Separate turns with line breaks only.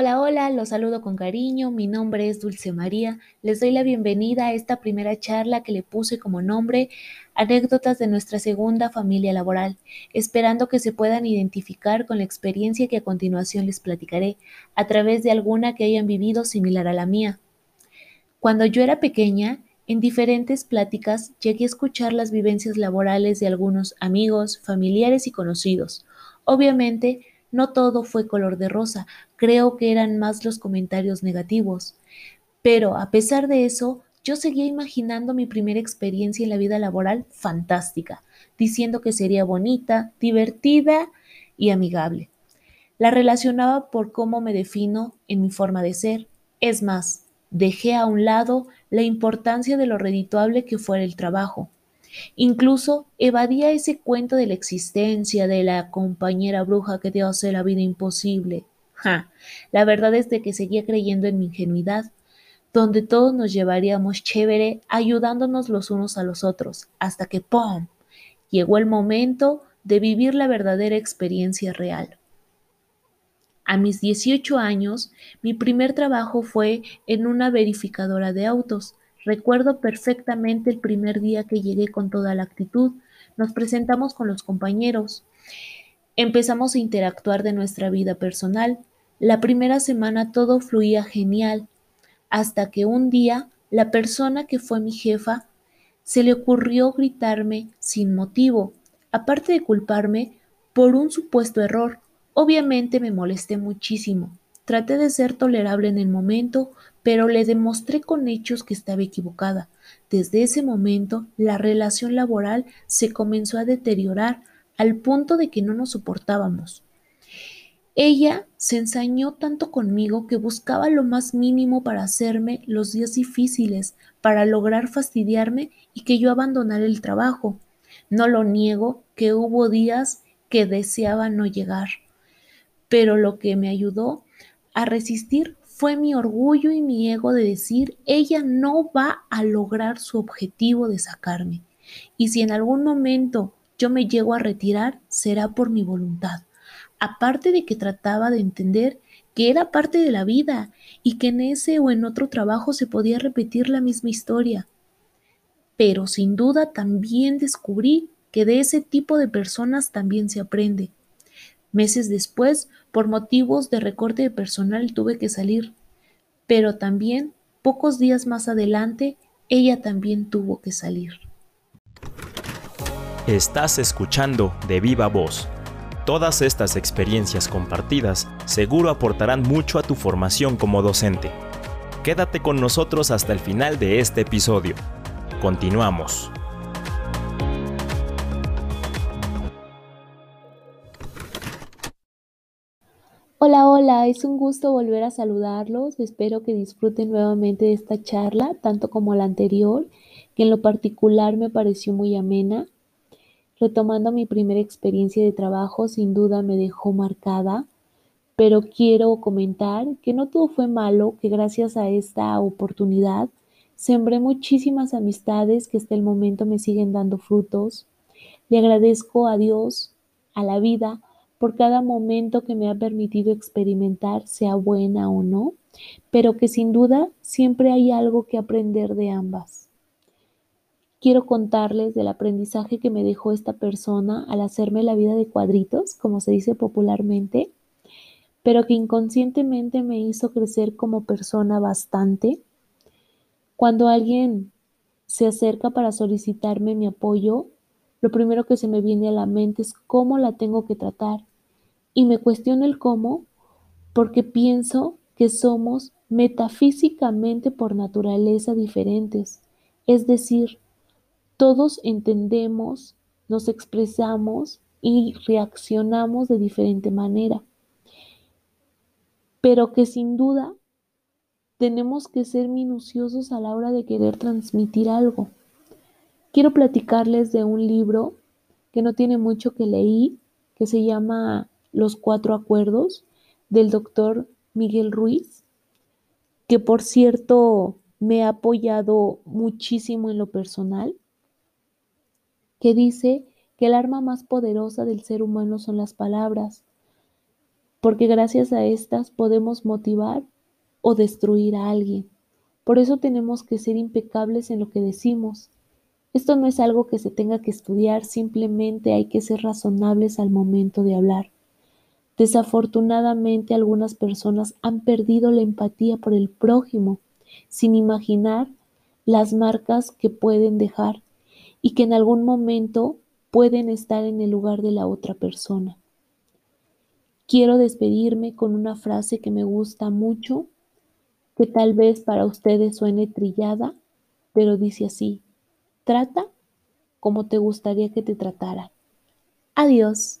Hola, hola, los saludo con cariño, mi nombre es Dulce María, les doy la bienvenida a esta primera charla que le puse como nombre Anécdotas de nuestra segunda familia laboral, esperando que se puedan identificar con la experiencia que a continuación les platicaré, a través de alguna que hayan vivido similar a la mía. Cuando yo era pequeña, en diferentes pláticas llegué a escuchar las vivencias laborales de algunos amigos, familiares y conocidos. Obviamente, no todo fue color de rosa, creo que eran más los comentarios negativos. Pero a pesar de eso, yo seguía imaginando mi primera experiencia en la vida laboral fantástica, diciendo que sería bonita, divertida y amigable. La relacionaba por cómo me defino en mi forma de ser. Es más, dejé a un lado la importancia de lo redituable que fuera el trabajo. Incluso evadía ese cuento de la existencia de la compañera bruja que te hace la vida imposible. Ja, la verdad es de que seguía creyendo en mi ingenuidad, donde todos nos llevaríamos chévere ayudándonos los unos a los otros, hasta que ¡pum! llegó el momento de vivir la verdadera experiencia real. A mis 18 años, mi primer trabajo fue en una verificadora de autos, Recuerdo perfectamente el primer día que llegué con toda la actitud. Nos presentamos con los compañeros. Empezamos a interactuar de nuestra vida personal. La primera semana todo fluía genial, hasta que un día la persona que fue mi jefa se le ocurrió gritarme sin motivo, aparte de culparme por un supuesto error. Obviamente me molesté muchísimo. Traté de ser tolerable en el momento, pero le demostré con hechos que estaba equivocada. Desde ese momento, la relación laboral se comenzó a deteriorar al punto de que no nos soportábamos. Ella se ensañó tanto conmigo que buscaba lo más mínimo para hacerme los días difíciles, para lograr fastidiarme y que yo abandonara el trabajo. No lo niego que hubo días que deseaba no llegar, pero lo que me ayudó a resistir fue mi orgullo y mi ego de decir, ella no va a lograr su objetivo de sacarme. Y si en algún momento yo me llego a retirar, será por mi voluntad. Aparte de que trataba de entender que era parte de la vida y que en ese o en otro trabajo se podía repetir la misma historia. Pero sin duda también descubrí que de ese tipo de personas también se aprende. Meses después, por motivos de recorte de personal, tuve que salir. Pero también, pocos días más adelante, ella también tuvo que salir.
Estás escuchando de viva voz. Todas estas experiencias compartidas seguro aportarán mucho a tu formación como docente. Quédate con nosotros hasta el final de este episodio. Continuamos.
Hola, hola, es un gusto volver a saludarlos. Espero que disfruten nuevamente de esta charla, tanto como la anterior, que en lo particular me pareció muy amena. Retomando mi primera experiencia de trabajo, sin duda me dejó marcada, pero quiero comentar que no todo fue malo, que gracias a esta oportunidad sembré muchísimas amistades que hasta el momento me siguen dando frutos. Le agradezco a Dios, a la vida, por cada momento que me ha permitido experimentar, sea buena o no, pero que sin duda siempre hay algo que aprender de ambas. Quiero contarles del aprendizaje que me dejó esta persona al hacerme la vida de cuadritos, como se dice popularmente, pero que inconscientemente me hizo crecer como persona bastante. Cuando alguien se acerca para solicitarme mi apoyo, lo primero que se me viene a la mente es cómo la tengo que tratar, y me cuestiono el cómo porque pienso que somos metafísicamente por naturaleza diferentes. Es decir, todos entendemos, nos expresamos y reaccionamos de diferente manera. Pero que sin duda tenemos que ser minuciosos a la hora de querer transmitir algo. Quiero platicarles de un libro que no tiene mucho que leí, que se llama Los Cuatro Acuerdos, del doctor Miguel Ruiz, que por cierto me ha apoyado muchísimo en lo personal, que dice que el arma más poderosa del ser humano son las palabras, porque gracias a estas podemos motivar o destruir a alguien. Por eso tenemos que ser impecables en lo que decimos. Esto no es algo que se tenga que estudiar, simplemente hay que ser razonables al momento de hablar. Desafortunadamente algunas personas han perdido la empatía por el prójimo, sin imaginar las marcas que pueden dejar y que en algún momento pueden estar en el lugar de la otra persona. Quiero despedirme con una frase que me gusta mucho, que tal vez para ustedes suene trillada, pero dice así, trata como te gustaría que te tratara. Adiós.